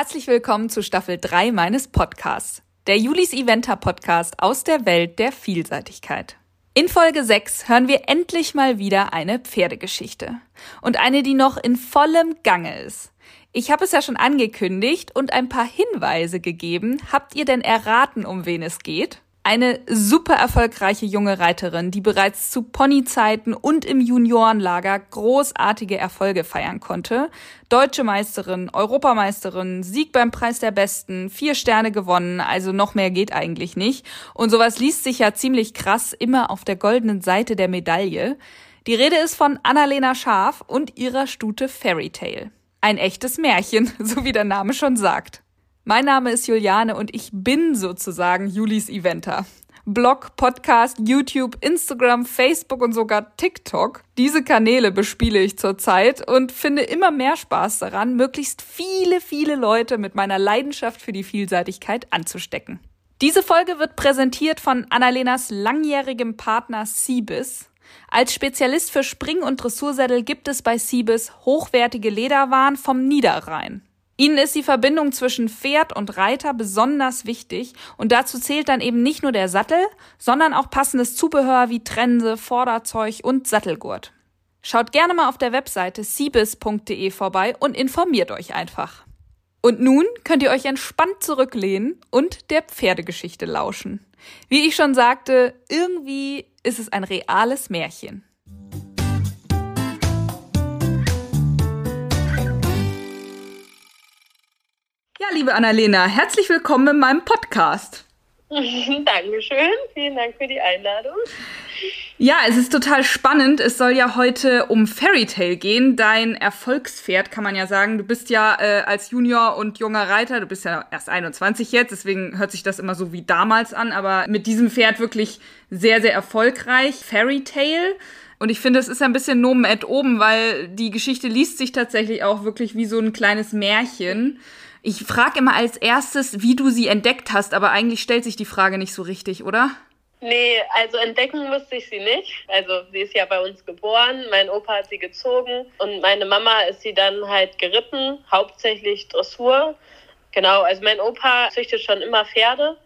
Herzlich willkommen zu Staffel 3 meines Podcasts, der Julis Eventer Podcast aus der Welt der Vielseitigkeit. In Folge 6 hören wir endlich mal wieder eine Pferdegeschichte. Und eine, die noch in vollem Gange ist. Ich habe es ja schon angekündigt und ein paar Hinweise gegeben. Habt ihr denn erraten, um wen es geht? Eine super erfolgreiche junge Reiterin, die bereits zu Ponyzeiten und im Juniorenlager großartige Erfolge feiern konnte. Deutsche Meisterin, Europameisterin, Sieg beim Preis der Besten, vier Sterne gewonnen, also noch mehr geht eigentlich nicht. Und sowas liest sich ja ziemlich krass immer auf der goldenen Seite der Medaille. Die Rede ist von Annalena Scharf und ihrer Stute Fairy Tale. Ein echtes Märchen, so wie der Name schon sagt. Mein Name ist Juliane und ich bin sozusagen Julis Eventer. Blog, Podcast, YouTube, Instagram, Facebook und sogar TikTok. Diese Kanäle bespiele ich zurzeit und finde immer mehr Spaß daran, möglichst viele, viele Leute mit meiner Leidenschaft für die Vielseitigkeit anzustecken. Diese Folge wird präsentiert von Annalenas langjährigem Partner Siebis. Als Spezialist für Spring- und Dressursättel gibt es bei Siebis hochwertige Lederwaren vom Niederrhein. Ihnen ist die Verbindung zwischen Pferd und Reiter besonders wichtig und dazu zählt dann eben nicht nur der Sattel, sondern auch passendes Zubehör wie Trense, Vorderzeug und Sattelgurt. Schaut gerne mal auf der Webseite siebis.de vorbei und informiert euch einfach. Und nun könnt ihr euch entspannt zurücklehnen und der Pferdegeschichte lauschen. Wie ich schon sagte, irgendwie ist es ein reales Märchen. Ja, liebe Annalena, herzlich willkommen in meinem Podcast. Dankeschön, vielen Dank für die Einladung. Ja, es ist total spannend. Es soll ja heute um Fairy Tale gehen, dein Erfolgspferd, kann man ja sagen. Du bist ja äh, als Junior und junger Reiter, du bist ja erst 21 jetzt, deswegen hört sich das immer so wie damals an, aber mit diesem Pferd wirklich sehr, sehr erfolgreich. Fairy Tale. Und ich finde, es ist ein bisschen Nomen et oben, weil die Geschichte liest sich tatsächlich auch wirklich wie so ein kleines Märchen. Ich frage immer als erstes, wie du sie entdeckt hast, aber eigentlich stellt sich die Frage nicht so richtig, oder? Nee, also entdecken musste ich sie nicht. Also sie ist ja bei uns geboren, mein Opa hat sie gezogen und meine Mama ist sie dann halt geritten, hauptsächlich Dressur. Genau, also mein Opa züchtet schon immer Pferde,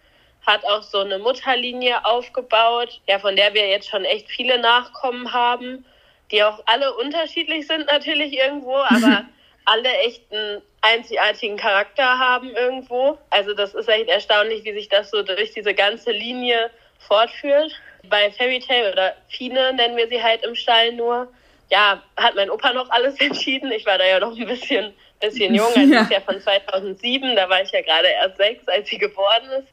hat auch so eine Mutterlinie aufgebaut, ja, von der wir jetzt schon echt viele Nachkommen haben, die auch alle unterschiedlich sind natürlich irgendwo, aber alle echt einen einzigartigen Charakter haben irgendwo. Also das ist echt erstaunlich, wie sich das so durch diese ganze Linie fortführt. Bei Fairy Tale oder Fine nennen wir sie halt im Stall nur. Ja, hat mein Opa noch alles entschieden. Ich war da ja noch ein bisschen, bisschen jung. Also ja. ist ja von 2007, da war ich ja gerade erst sechs, als sie geboren ist.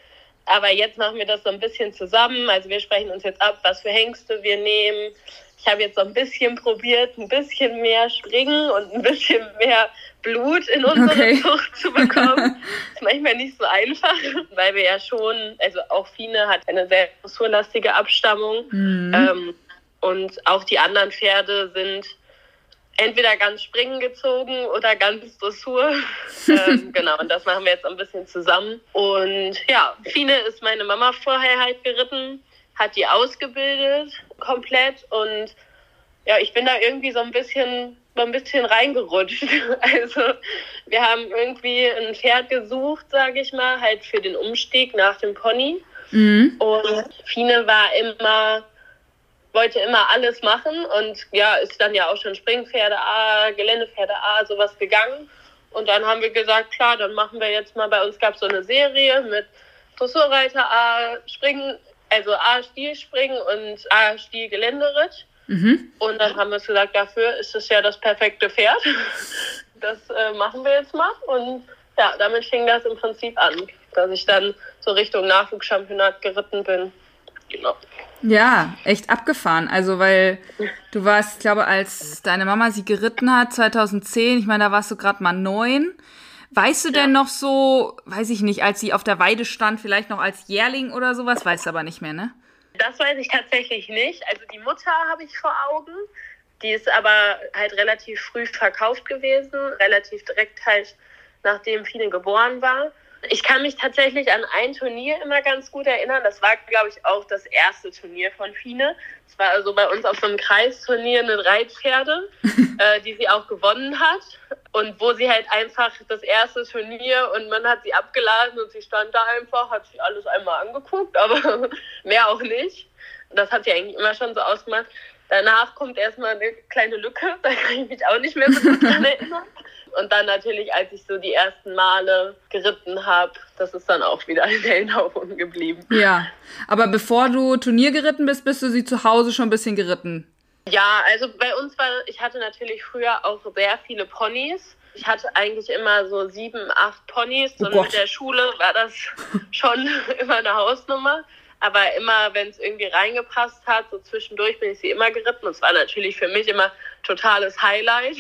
Aber jetzt machen wir das so ein bisschen zusammen. Also wir sprechen uns jetzt ab, was für Hengste wir nehmen, ich habe jetzt so ein bisschen probiert, ein bisschen mehr Springen und ein bisschen mehr Blut in unsere okay. Zucht zu bekommen. ist manchmal nicht so einfach, weil wir ja schon, also auch Fine hat eine sehr dressurlastige Abstammung. Mhm. Ähm, und auch die anderen Pferde sind entweder ganz springen gezogen oder ganz Dressur. ähm, genau, und das machen wir jetzt ein bisschen zusammen. Und ja, Fine ist meine Mama vorher halt geritten hat die ausgebildet komplett und ja, ich bin da irgendwie so ein bisschen so ein bisschen reingerutscht. Also wir haben irgendwie ein Pferd gesucht, sage ich mal, halt für den Umstieg nach dem Pony. Mhm. Und Fine war immer, wollte immer alles machen und ja, ist dann ja auch schon Springpferde A, Geländepferde A, sowas gegangen. Und dann haben wir gesagt, klar, dann machen wir jetzt mal, bei uns gab es so eine Serie mit Dressurreiter A, Springen, also A Stilspringen und A Stilgeländeritt. Mhm. Und dann haben wir gesagt, dafür ist es ja das perfekte Pferd. Das äh, machen wir jetzt mal. Und ja, damit fing das im Prinzip an, dass ich dann so Richtung Nachwuchschampionat geritten bin. Genau. Ja, echt abgefahren. Also, weil du warst, ich glaube, als deine Mama sie geritten hat, 2010, ich meine, da warst du gerade mal neun. Weißt du ja. denn noch so, weiß ich nicht, als sie auf der Weide stand, vielleicht noch als Jährling oder sowas? Weißt du aber nicht mehr, ne? Das weiß ich tatsächlich nicht. Also die Mutter habe ich vor Augen. Die ist aber halt relativ früh verkauft gewesen, relativ direkt halt nachdem Fine geboren war. Ich kann mich tatsächlich an ein Turnier immer ganz gut erinnern. Das war, glaube ich, auch das erste Turnier von Fine. Es war also bei uns auf so einem Kreisturnier eine Reitpferde, äh, die sie auch gewonnen hat. Und wo sie halt einfach das erste Turnier und man hat sie abgeladen und sie stand da einfach, hat sich alles einmal angeguckt, aber mehr auch nicht. Das hat sie eigentlich immer schon so ausgemacht. Danach kommt erstmal eine kleine Lücke, da kann ich mich auch nicht mehr so gut dran erinnern. Und dann natürlich, als ich so die ersten Male geritten habe, das ist dann auch wieder in Erinnerung geblieben. Ja, aber bevor du Turnier geritten bist, bist du sie zu Hause schon ein bisschen geritten? Ja, also bei uns war, ich hatte natürlich früher auch sehr viele Ponys. Ich hatte eigentlich immer so sieben, acht Ponys oh und Gott. mit der Schule war das schon immer eine Hausnummer. Aber immer, wenn es irgendwie reingepasst hat, so zwischendurch bin ich sie immer geritten. Und es war natürlich für mich immer totales Highlight.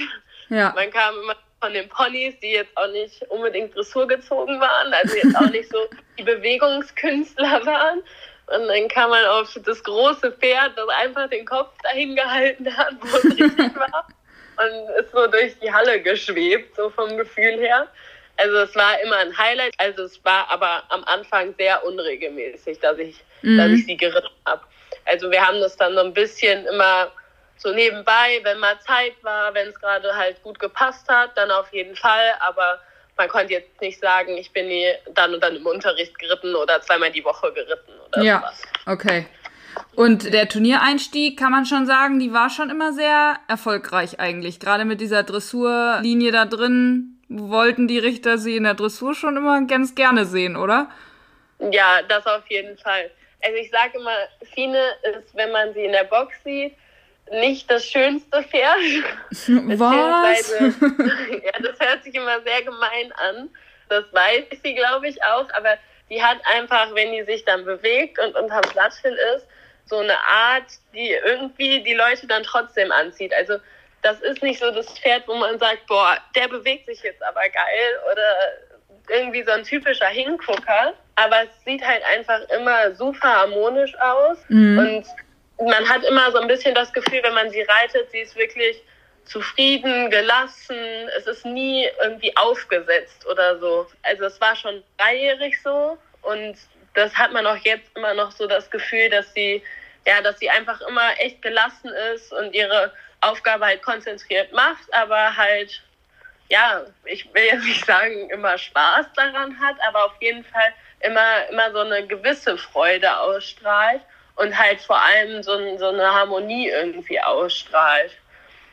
Ja. Man kam immer von den Ponys, die jetzt auch nicht unbedingt Dressur gezogen waren, also jetzt auch nicht so die Bewegungskünstler waren. Und dann kam man auf das große Pferd, das einfach den Kopf dahin gehalten hat, wo es richtig war. Und ist so durch die Halle geschwebt, so vom Gefühl her. Also es war immer ein Highlight. Also es war aber am Anfang sehr unregelmäßig, dass ich, mhm. dass ich sie geritten habe. Also wir haben das dann so ein bisschen immer so nebenbei, wenn mal Zeit war, wenn es gerade halt gut gepasst hat, dann auf jeden Fall. Aber man konnte jetzt nicht sagen, ich bin nie dann und dann im Unterricht geritten oder zweimal die Woche geritten oder ja, sowas. Okay. Und der Turniereinstieg, kann man schon sagen, die war schon immer sehr erfolgreich eigentlich. Gerade mit dieser Dressurlinie da drin wollten die Richter sie in der Dressur schon immer ganz gerne sehen, oder? Ja, das auf jeden Fall. Also ich sage immer, Fine ist, wenn man sie in der Box sieht, nicht das schönste Pferd. Was? ja, das hört sich immer sehr gemein an. Das weiß sie, glaube ich, auch. Aber die hat einfach, wenn die sich dann bewegt und unterm Sattel ist, so eine Art, die irgendwie die Leute dann trotzdem anzieht. Also das ist nicht so das Pferd, wo man sagt, boah, der bewegt sich jetzt aber geil oder irgendwie so ein typischer Hingucker. Aber es sieht halt einfach immer super harmonisch aus mhm. und man hat immer so ein bisschen das Gefühl, wenn man sie reitet, sie ist wirklich zufrieden, gelassen. Es ist nie irgendwie aufgesetzt oder so. Also es war schon dreijährig so und das hat man auch jetzt immer noch so das Gefühl, dass sie ja, dass sie einfach immer echt gelassen ist und ihre Aufgabe halt konzentriert macht, aber halt ja, ich will jetzt nicht sagen, immer Spaß daran hat, aber auf jeden Fall immer immer so eine gewisse Freude ausstrahlt und halt vor allem so, so eine Harmonie irgendwie ausstrahlt.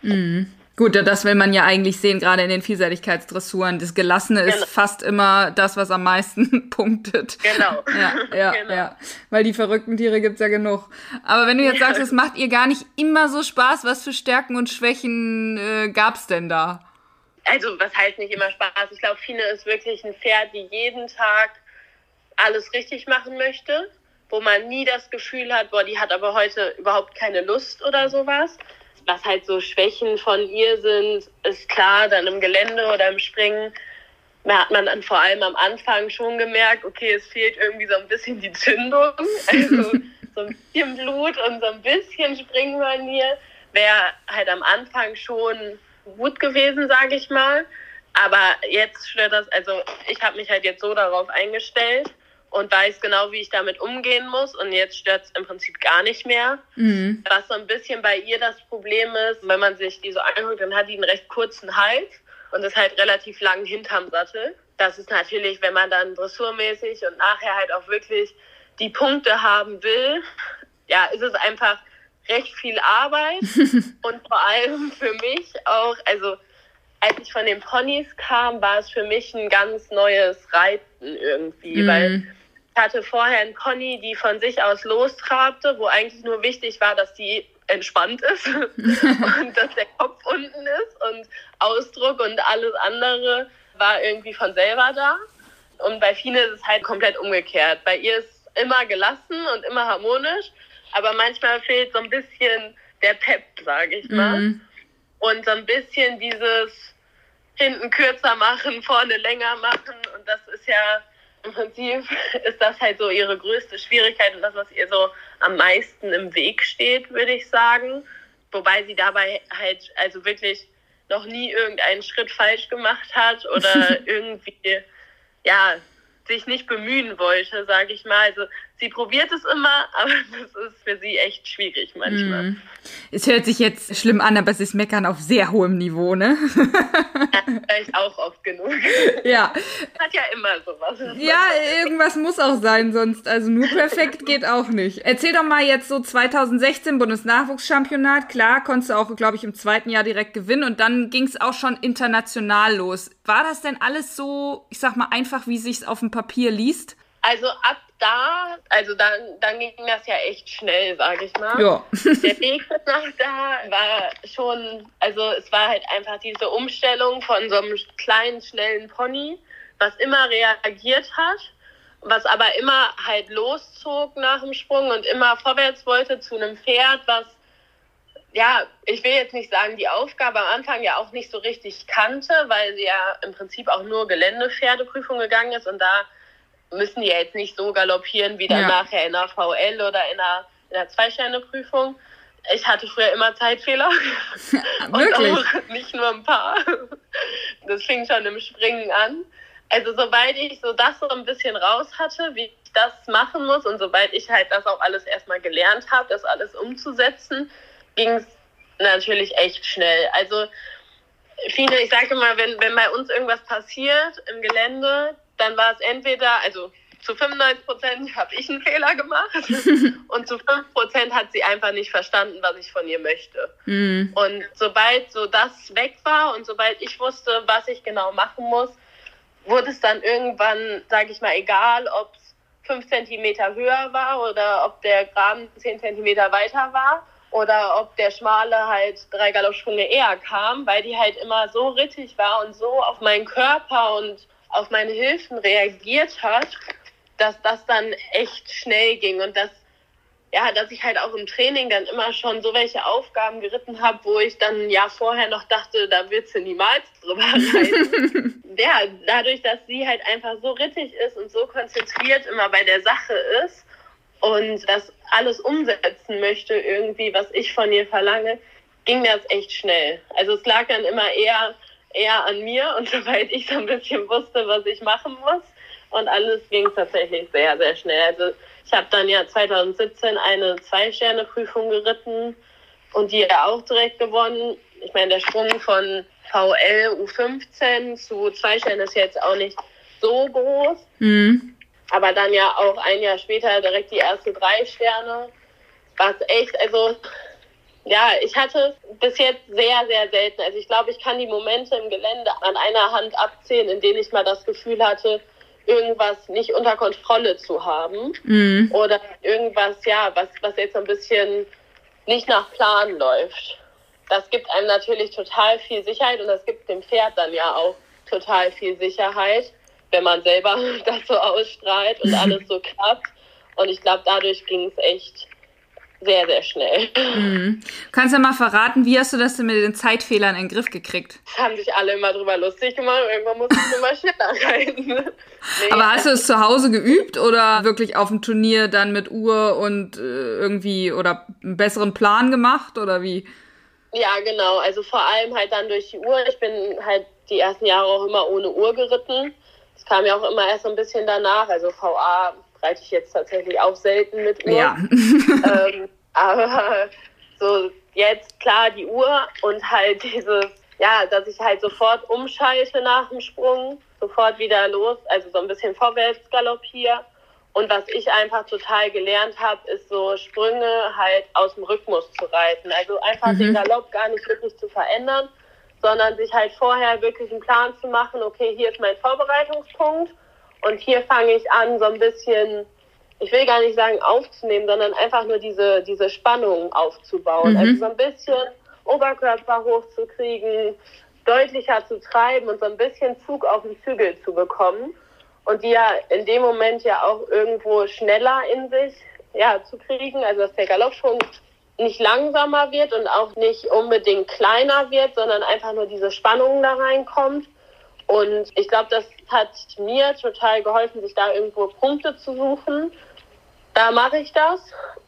Mhm. Gut, das will man ja eigentlich sehen, gerade in den Vielseitigkeitsdressuren. Das Gelassene genau. ist fast immer das, was am meisten punktet. Genau. Ja, ja, genau. ja. Weil die verrückten Tiere gibt's ja genug. Aber wenn du jetzt sagst, es macht ihr gar nicht immer so Spaß, was für Stärken und Schwächen äh, gab's denn da? Also, was heißt nicht immer Spaß? Ich glaube, Fine ist wirklich ein Pferd, die jeden Tag alles richtig machen möchte wo man nie das Gefühl hat, boah, die hat aber heute überhaupt keine Lust oder sowas. Was halt so Schwächen von ihr sind, ist klar, dann im Gelände oder im Springen da hat man dann vor allem am Anfang schon gemerkt, okay, es fehlt irgendwie so ein bisschen die Zündung. Also so ein bisschen Blut und so ein bisschen Springmanier wäre halt am Anfang schon gut gewesen, sage ich mal. Aber jetzt stört das, also ich habe mich halt jetzt so darauf eingestellt, und weiß genau, wie ich damit umgehen muss. Und jetzt stört es im Prinzip gar nicht mehr. Mhm. Was so ein bisschen bei ihr das Problem ist, wenn man sich die so anguckt, dann hat die einen recht kurzen Hals und ist halt relativ lang hinterm Sattel. Das ist natürlich, wenn man dann dressurmäßig und nachher halt auch wirklich die Punkte haben will, ja, ist es einfach recht viel Arbeit und vor allem für mich auch, also als ich von den Ponys kam, war es für mich ein ganz neues Reiten irgendwie, mm. weil ich hatte vorher einen Pony, die von sich aus lostrabte, wo eigentlich nur wichtig war, dass die entspannt ist und dass der Kopf unten ist und Ausdruck und alles andere war irgendwie von selber da. Und bei Fine ist es halt komplett umgekehrt. Bei ihr ist immer gelassen und immer harmonisch, aber manchmal fehlt so ein bisschen der Pep, sage ich mal. Mhm. Und so ein bisschen dieses hinten kürzer machen, vorne länger machen. Und das ist ja im Prinzip ist das halt so ihre größte Schwierigkeit und das, was ihr so am meisten im Weg steht, würde ich sagen. Wobei sie dabei halt also wirklich noch nie irgendeinen Schritt falsch gemacht hat oder irgendwie, ja, sich nicht bemühen wollte, sage ich mal. Also sie probiert es immer, aber das ist für sie echt schwierig manchmal. Mm. Es hört sich jetzt schlimm an, aber es ist Meckern auf sehr hohem Niveau, ne? ja, auch oft genug. Ja. Hat ja immer sowas. Ja, irgendwas muss auch sein, sonst, also nur perfekt geht auch nicht. Erzähl doch mal jetzt so 2016 Bundesnachwuchschampionat. Klar, konntest du auch, glaube ich, im zweiten Jahr direkt gewinnen und dann ging es auch schon international los. War das denn alles so, ich sag mal, einfach, wie sich's auf dem Papier liest? Also ab da, also dann, dann ging das ja echt schnell, sage ich mal. Ja. Der Weg nach da war schon, also es war halt einfach diese Umstellung von so einem kleinen, schnellen Pony, was immer reagiert hat, was aber immer halt loszog nach dem Sprung und immer vorwärts wollte zu einem Pferd, was ja, ich will jetzt nicht sagen, die Aufgabe am Anfang ja auch nicht so richtig kannte, weil sie ja im Prinzip auch nur Geländepferdeprüfung gegangen ist und da müssen die ja jetzt nicht so galoppieren wie dann ja. nachher in der VL oder in der, in der Zwei-Sterne-Prüfung. Ich hatte früher immer Zeitfehler. und auch nicht nur ein paar. Das fing schon im Springen an. Also sobald ich so das so ein bisschen raus hatte, wie ich das machen muss und sobald ich halt das auch alles erstmal gelernt habe, das alles umzusetzen, ging es natürlich echt schnell. Also viele, ich sage immer, wenn, wenn bei uns irgendwas passiert im Gelände, dann war es entweder, also zu 95 Prozent habe ich einen Fehler gemacht und zu 5 Prozent hat sie einfach nicht verstanden, was ich von ihr möchte. Mhm. Und sobald so das weg war und sobald ich wusste, was ich genau machen muss, wurde es dann irgendwann, sage ich mal, egal, ob es 5 Zentimeter höher war oder ob der Graben 10 Zentimeter weiter war oder ob der Schmale halt drei Galoppsprünge eher kam, weil die halt immer so rittig war und so auf meinen Körper und auf meine Hilfen reagiert hat, dass das dann echt schnell ging und dass ja, dass ich halt auch im Training dann immer schon so welche Aufgaben geritten habe, wo ich dann Jahr vorher noch dachte, da wird sie niemals drüber reiten. ja, dadurch, dass sie halt einfach so rittig ist und so konzentriert immer bei der Sache ist und das alles umsetzen möchte irgendwie, was ich von ihr verlange, ging das echt schnell. Also es lag dann immer eher eher an mir und soweit ich so ein bisschen wusste, was ich machen muss. Und alles ging tatsächlich sehr, sehr schnell. Also ich habe dann ja 2017 eine Zwei-Sterne-Prüfung geritten und die ja auch direkt gewonnen. Ich meine, der Sprung von VL U15 zu zwei Sternen ist jetzt auch nicht so groß. Mhm. Aber dann ja auch ein Jahr später direkt die erste drei Sterne. Was echt, also ja, ich hatte bis jetzt sehr, sehr selten. Also ich glaube, ich kann die Momente im Gelände an einer Hand abzählen, in denen ich mal das Gefühl hatte, irgendwas nicht unter Kontrolle zu haben. Mhm. Oder irgendwas, ja, was, was jetzt ein bisschen nicht nach Plan läuft. Das gibt einem natürlich total viel Sicherheit und das gibt dem Pferd dann ja auch total viel Sicherheit, wenn man selber das so ausstrahlt und alles so klappt. Und ich glaube, dadurch ging es echt sehr, sehr schnell. Mhm. Kannst du ja mal verraten, wie hast du das denn mit den Zeitfehlern in den Griff gekriegt? Das haben sich alle immer drüber lustig gemacht. Irgendwann musste ich immer schneller reiten. Nee. Aber hast du es zu Hause geübt oder wirklich auf dem Turnier dann mit Uhr und äh, irgendwie oder einen besseren Plan gemacht oder wie? Ja, genau. Also vor allem halt dann durch die Uhr. Ich bin halt die ersten Jahre auch immer ohne Uhr geritten. Das kam ja auch immer erst so ein bisschen danach. Also VA reite ich jetzt tatsächlich auch selten mit Uhr. Ja. ähm, aber so jetzt klar die Uhr und halt dieses, ja, dass ich halt sofort umschalte nach dem Sprung, sofort wieder los, also so ein bisschen vorwärts galoppiere. Und was ich einfach total gelernt habe, ist so Sprünge halt aus dem Rhythmus zu reiten. Also einfach mhm. den Galopp gar nicht wirklich zu verändern, sondern sich halt vorher wirklich einen Plan zu machen, okay, hier ist mein Vorbereitungspunkt und hier fange ich an, so ein bisschen, ich will gar nicht sagen aufzunehmen, sondern einfach nur diese, diese Spannung aufzubauen. Mhm. Also so ein bisschen Oberkörper hochzukriegen, deutlicher zu treiben und so ein bisschen Zug auf den Zügel zu bekommen. Und die ja in dem Moment ja auch irgendwo schneller in sich ja, zu kriegen, also dass der Galopp schon nicht langsamer wird und auch nicht unbedingt kleiner wird, sondern einfach nur diese Spannung da reinkommt. Und ich glaube, das hat mir total geholfen, sich da irgendwo Punkte zu suchen. Da mache ich das.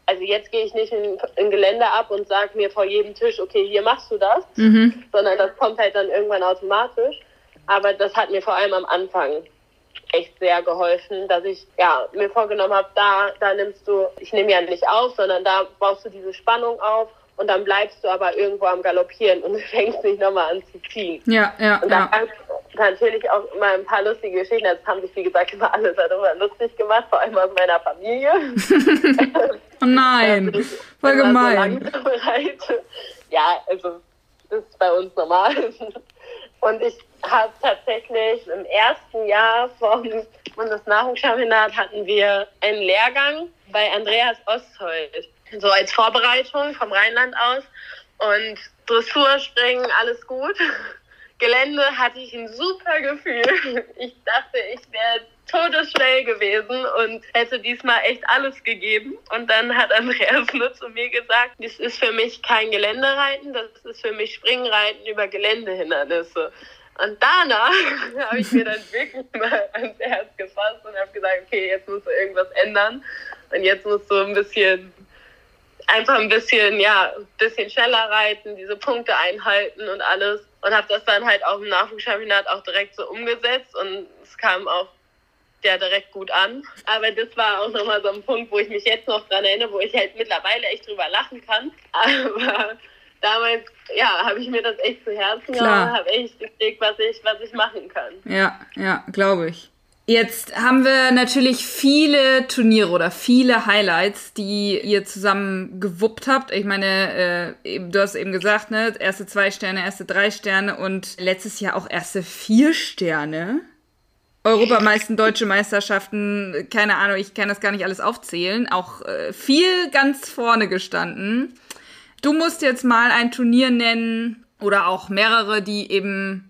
Also jetzt gehe ich nicht in, in Gelände ab und sage mir vor jedem Tisch, okay, hier machst du das, mhm. sondern das kommt halt dann irgendwann automatisch. Aber das hat mir vor allem am Anfang echt sehr geholfen, dass ich ja mir vorgenommen habe, da, da nimmst du, ich nehme ja nicht auf, sondern da baust du diese Spannung auf und dann bleibst du aber irgendwo am Galoppieren und fängst nicht nochmal an zu ziehen. Ja, ja. Und da ja. Natürlich auch immer ein paar lustige Geschichten. Das haben sich, wie gesagt, immer alle darüber lustig gemacht, vor allem aus meiner Familie. oh nein, voll gemein. So ja, also das ist bei uns normal. Und ich habe tatsächlich im ersten Jahr vom Bundesnachwuchschampionat hatten wir einen Lehrgang bei Andreas Osthold. So als Vorbereitung vom Rheinland aus. Und Dressurspringen, alles gut. Gelände hatte ich ein super Gefühl. Ich dachte, ich wäre todesschnell gewesen und hätte diesmal echt alles gegeben. Und dann hat Andreas nur zu mir gesagt, das ist für mich kein Geländereiten, das ist für mich Springreiten über Geländehindernisse. Und danach habe ich mir dann wirklich mal ans Herz gefasst und habe gesagt, okay, jetzt musst du irgendwas ändern. Und jetzt musst du ein bisschen, einfach ein bisschen, ja, ein bisschen schneller reiten, diese Punkte einhalten und alles. Und habe das dann halt auch im Nachwuchschampionat auch direkt so umgesetzt und es kam auch ja direkt gut an. Aber das war auch nochmal so ein Punkt, wo ich mich jetzt noch dran erinnere, wo ich halt mittlerweile echt drüber lachen kann. Aber damals, ja, habe ich mir das echt zu Herzen genommen, habe echt gekriegt, was ich, was ich machen kann. Ja, ja, glaube ich. Jetzt haben wir natürlich viele Turniere oder viele Highlights, die ihr zusammen gewuppt habt. Ich meine, äh, du hast eben gesagt, ne, erste zwei Sterne, erste drei Sterne und letztes Jahr auch erste vier Sterne. Europameister, deutsche Meisterschaften, keine Ahnung, ich kann das gar nicht alles aufzählen. Auch äh, viel ganz vorne gestanden. Du musst jetzt mal ein Turnier nennen oder auch mehrere, die eben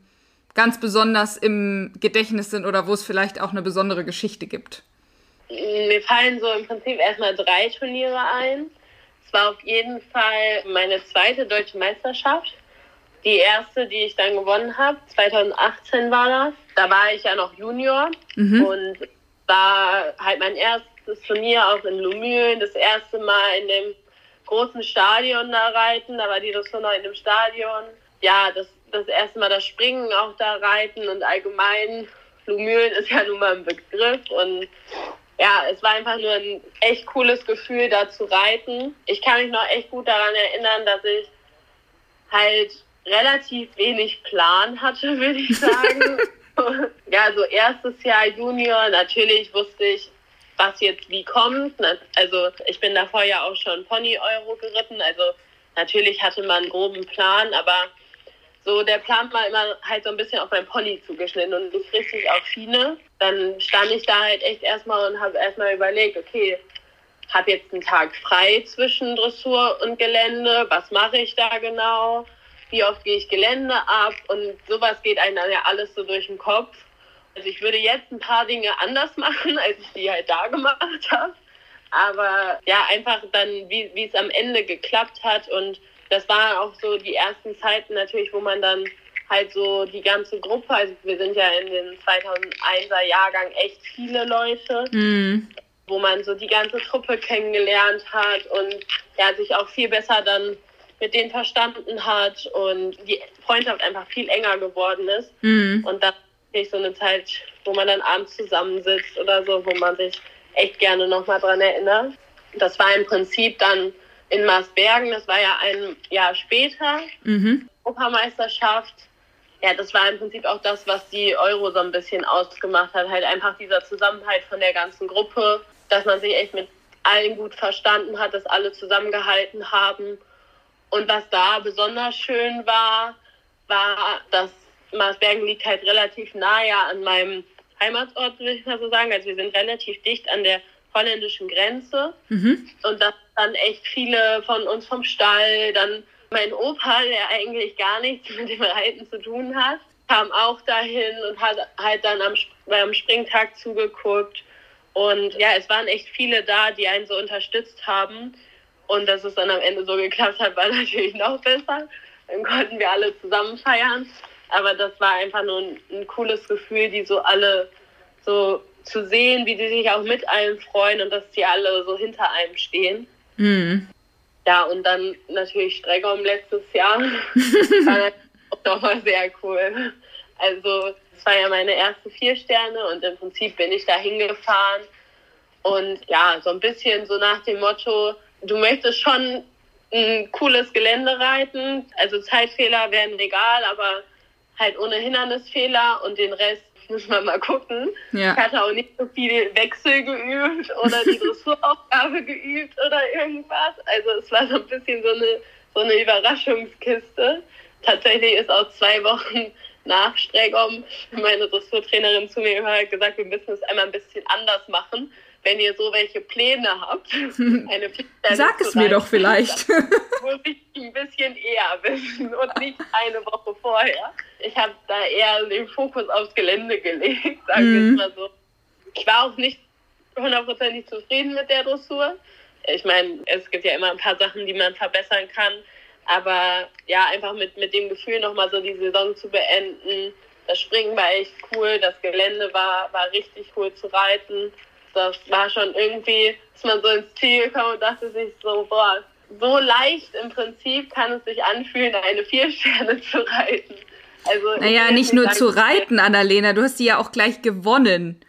ganz besonders im Gedächtnis sind oder wo es vielleicht auch eine besondere Geschichte gibt. Mir fallen so im Prinzip erstmal drei Turniere ein. Es war auf jeden Fall meine zweite deutsche Meisterschaft die erste, die ich dann gewonnen habe, 2018 war das. Da war ich ja noch Junior mhm. und war halt mein erstes Turnier auch in Lumülen, das erste Mal in dem großen Stadion da reiten. Da war die noch in dem Stadion. Ja, das, das erste Mal das Springen auch da reiten und allgemein Lumülen ist ja nun mal ein Begriff und ja, es war einfach nur ein echt cooles Gefühl, da zu reiten. Ich kann mich noch echt gut daran erinnern, dass ich halt relativ wenig Plan hatte, würde ich sagen. ja, so erstes Jahr Junior, natürlich wusste ich, was jetzt wie kommt. Also ich bin davor ja auch schon Pony-Euro geritten, also natürlich hatte man einen groben Plan, aber so der Plan war immer halt so ein bisschen auf mein Pony zugeschnitten und nicht richtig auf Schiene. Dann stand ich da halt echt erstmal und habe erstmal überlegt, okay, habe jetzt einen Tag frei zwischen Dressur und Gelände, was mache ich da genau? wie oft gehe ich Gelände ab und sowas geht einem dann ja alles so durch den Kopf. Also ich würde jetzt ein paar Dinge anders machen, als ich die halt da gemacht habe. Aber ja, einfach dann, wie, wie es am Ende geklappt hat. Und das waren auch so die ersten Zeiten natürlich, wo man dann halt so die ganze Gruppe, also wir sind ja in den 2001er Jahrgang echt viele Leute, mhm. wo man so die ganze Truppe kennengelernt hat und ja, sich auch viel besser dann mit denen verstanden hat und die Freundschaft einfach viel enger geworden ist. Mhm. Und dann ist so eine Zeit, wo man dann abends zusammensitzt oder so, wo man sich echt gerne nochmal dran erinnert. Das war im Prinzip dann in Maasbergen, das war ja ein Jahr später, mhm. Europameisterschaft. Ja, das war im Prinzip auch das, was die Euro so ein bisschen ausgemacht hat. Halt einfach dieser Zusammenhalt von der ganzen Gruppe, dass man sich echt mit allen gut verstanden hat, dass alle zusammengehalten haben und was da besonders schön war, war, dass Marsbergen liegt halt relativ nahe an meinem Heimatort, würde ich mal so sagen. Also wir sind relativ dicht an der holländischen Grenze. Mhm. Und dass dann echt viele von uns vom Stall, dann mein Opa, der eigentlich gar nichts mit dem Reiten zu tun hat, kam auch dahin und hat halt dann am, beim Springtag zugeguckt. Und ja, es waren echt viele da, die einen so unterstützt haben. Und dass es dann am Ende so geklappt hat, war natürlich noch besser. Dann konnten wir alle zusammen feiern. Aber das war einfach nur ein, ein cooles Gefühl, die so alle so zu sehen, wie die sich auch mit einem freuen und dass die alle so hinter einem stehen. Mhm. Ja, und dann natürlich Strecke um letztes Jahr. war auch nochmal sehr cool. Also es war ja meine erste vier Sterne und im Prinzip bin ich da hingefahren und ja, so ein bisschen so nach dem Motto, du möchtest schon ein cooles Gelände reiten. Also Zeitfehler wären egal, aber halt ohne Hindernisfehler und den Rest muss man mal gucken. Ja. Ich hatte auch nicht so viel Wechsel geübt oder die Dressuraufgabe geübt oder irgendwas. Also es war so ein bisschen so eine, so eine Überraschungskiste. Tatsächlich ist auch zwei Wochen nach Stregom meine Dressurtrainerin zu mir gesagt, wir müssen es einmal ein bisschen anders machen wenn ihr so welche Pläne habt, eine Sag es mir doch vielleicht. muss ich ein bisschen eher wissen und nicht eine Woche vorher. Ich habe da eher den Fokus aufs Gelände gelegt, sagen wir mhm. mal so. Ich war auch nicht hundertprozentig zufrieden mit der Dressur. Ich meine, es gibt ja immer ein paar Sachen, die man verbessern kann. Aber ja, einfach mit, mit dem Gefühl, nochmal so die Saison zu beenden. Das Springen war echt cool, das Gelände war, war richtig cool zu reiten das war schon irgendwie, dass man so ins Ziel gekommen und dachte sich so, boah, so leicht im Prinzip kann es sich anfühlen, eine Viersterne zu reiten. Also naja, nicht nur zu reiten, Annalena, du hast sie ja auch gleich gewonnen.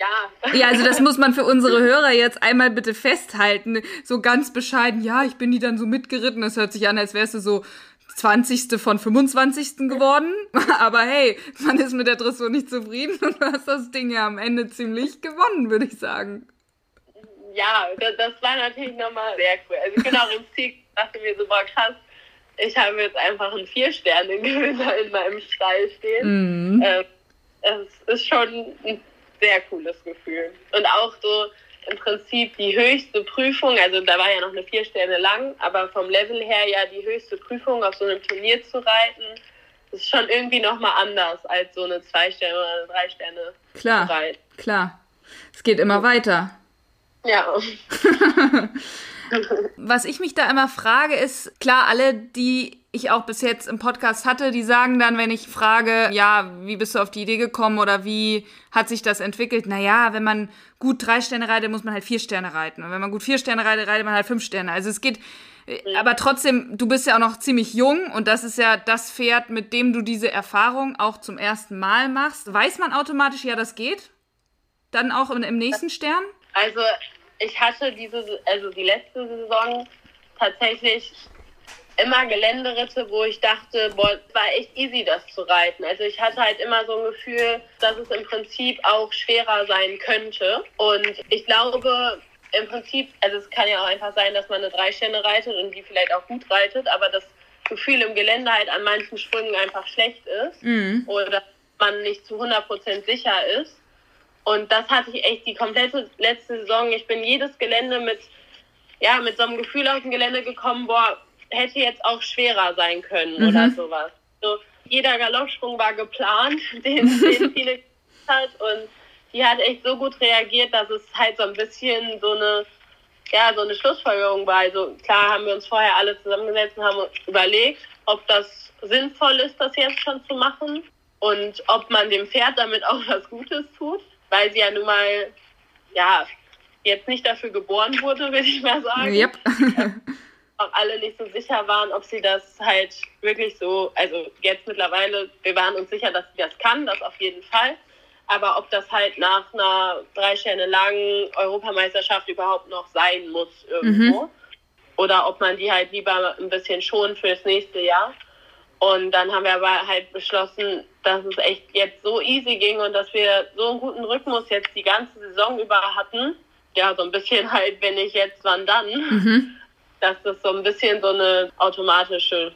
Ja. Ja, also das muss man für unsere Hörer jetzt einmal bitte festhalten. So ganz bescheiden, ja, ich bin die dann so mitgeritten. Das hört sich an, als wärst du so 20. von 25. geworden. Aber hey, man ist mit der Dressur nicht zufrieden und du hast das Ding ja am Ende ziemlich gewonnen, würde ich sagen. Ja, das, das war natürlich nochmal sehr cool. Also ich bin auch im Ziel, dachte mir so, boah krass, ich habe jetzt einfach einen Vier-Sterne-Gewinner in meinem Stall stehen. Mhm. Ähm, es ist schon ein sehr cooles Gefühl. Und auch so, im Prinzip die höchste Prüfung, also da war ja noch eine vier Sterne lang, aber vom Level her ja die höchste Prüfung auf so einem Turnier zu reiten, ist schon irgendwie nochmal anders als so eine zwei Sterne oder eine drei Sterne klar, zu reiten. Klar, es geht immer weiter. Ja. Was ich mich da immer frage, ist, klar, alle, die ich auch bis jetzt im Podcast hatte, die sagen dann, wenn ich frage, ja, wie bist du auf die Idee gekommen oder wie hat sich das entwickelt? Naja, wenn man gut drei Sterne reitet, muss man halt vier Sterne reiten. Und wenn man gut vier Sterne reitet, reitet man halt fünf Sterne. Also es geht, aber trotzdem, du bist ja auch noch ziemlich jung und das ist ja das Pferd, mit dem du diese Erfahrung auch zum ersten Mal machst. Weiß man automatisch, ja, das geht? Dann auch im nächsten Stern? Also ich hatte diese, also die letzte Saison tatsächlich immer Geländeritte, wo ich dachte, boah, es war echt easy, das zu reiten. Also ich hatte halt immer so ein Gefühl, dass es im Prinzip auch schwerer sein könnte. Und ich glaube, im Prinzip, also es kann ja auch einfach sein, dass man eine Dreisterne reitet und die vielleicht auch gut reitet, aber das Gefühl im Gelände halt an manchen Sprüngen einfach schlecht ist mhm. oder man nicht zu 100% sicher ist. Und das hatte ich echt die komplette letzte Saison. Ich bin jedes Gelände mit, ja, mit so einem Gefühl aus dem Gelände gekommen, boah, hätte jetzt auch schwerer sein können mhm. oder sowas. So, jeder Galoppsprung war geplant, den, den viele hat und die hat echt so gut reagiert, dass es halt so ein bisschen so eine, ja, so eine Schlussfolgerung war. Also klar haben wir uns vorher alle zusammengesetzt und haben überlegt, ob das sinnvoll ist, das jetzt schon zu machen und ob man dem Pferd damit auch was Gutes tut, weil sie ja nun mal, ja, jetzt nicht dafür geboren wurde, würde ich mal sagen. Yep. auch alle nicht so sicher waren, ob sie das halt wirklich so, also jetzt mittlerweile, wir waren uns sicher, dass sie das kann, das auf jeden Fall. Aber ob das halt nach einer drei Sterne langen Europameisterschaft überhaupt noch sein muss irgendwo. Mhm. Oder ob man die halt lieber ein bisschen schon fürs nächste Jahr. Und dann haben wir aber halt beschlossen, dass es echt jetzt so easy ging und dass wir so einen guten Rhythmus jetzt die ganze Saison über hatten. Ja, so ein bisschen halt, wenn ich jetzt, wann dann. Mhm dass das so ein bisschen so eine automatische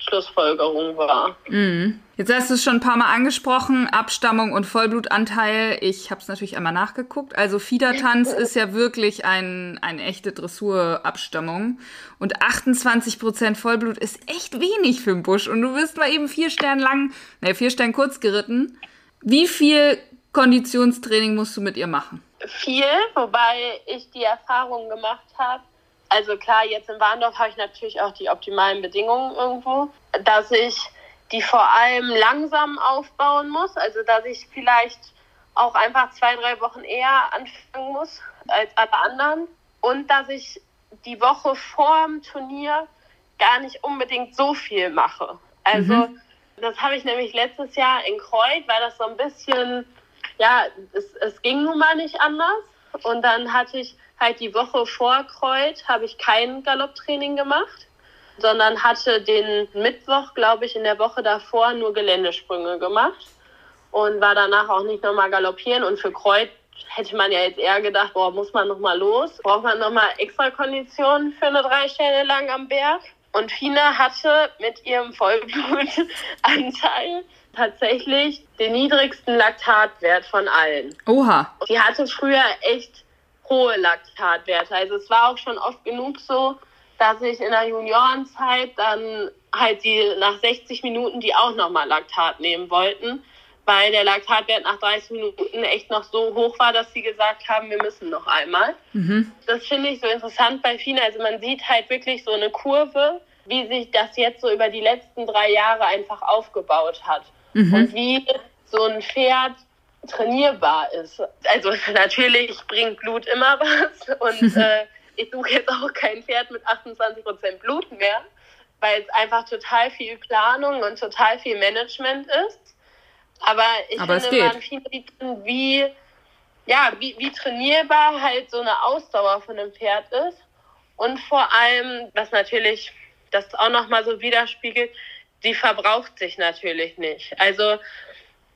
Schlussfolgerung war. Mhm. Jetzt hast du es schon ein paar Mal angesprochen, Abstammung und Vollblutanteil. Ich habe es natürlich einmal nachgeguckt. Also Fiedertanz ist ja wirklich ein, eine echte Dressurabstammung. Und 28% Vollblut ist echt wenig für den Busch. Und du bist mal eben vier Sterne lang, ne, vier Sterne kurz geritten. Wie viel Konditionstraining musst du mit ihr machen? Viel, wobei ich die Erfahrung gemacht habe, also klar, jetzt in Warndorf habe ich natürlich auch die optimalen Bedingungen irgendwo, dass ich die vor allem langsam aufbauen muss, also dass ich vielleicht auch einfach zwei, drei Wochen eher anfangen muss als alle anderen und dass ich die Woche vor dem Turnier gar nicht unbedingt so viel mache. Also mhm. Das habe ich nämlich letztes Jahr in Kreuth, weil das so ein bisschen, ja, es, es ging nun mal nicht anders. Und dann hatte ich halt die Woche vor Kreuth, habe ich kein Galopptraining gemacht, sondern hatte den Mittwoch, glaube ich, in der Woche davor nur Geländesprünge gemacht und war danach auch nicht nochmal galoppieren. Und für Kreuth hätte man ja jetzt eher gedacht, boah, muss man nochmal los? Braucht man nochmal extra Konditionen für eine drei Sterne lang am Berg? Und Fina hatte mit ihrem Vollblutanteil tatsächlich den niedrigsten Laktatwert von allen. Oha. Sie hatte früher echt hohe Laktatwerte. Also es war auch schon oft genug so, dass ich in der Juniorenzeit dann halt die nach 60 Minuten die auch nochmal Laktat nehmen wollten weil der Laktatwert nach 30 Minuten echt noch so hoch war, dass sie gesagt haben, wir müssen noch einmal. Mhm. Das finde ich so interessant bei Fina. Also man sieht halt wirklich so eine Kurve, wie sich das jetzt so über die letzten drei Jahre einfach aufgebaut hat. Mhm. Und wie so ein Pferd trainierbar ist. Also natürlich bringt Blut immer was und äh, ich suche jetzt auch kein Pferd mit 28 Prozent Blut mehr, weil es einfach total viel Planung und total viel Management ist. Aber ich Aber finde, man sieht, wie, ja, wie, wie trainierbar halt so eine Ausdauer von einem Pferd ist. Und vor allem, was natürlich das auch nochmal so widerspiegelt, die verbraucht sich natürlich nicht. Also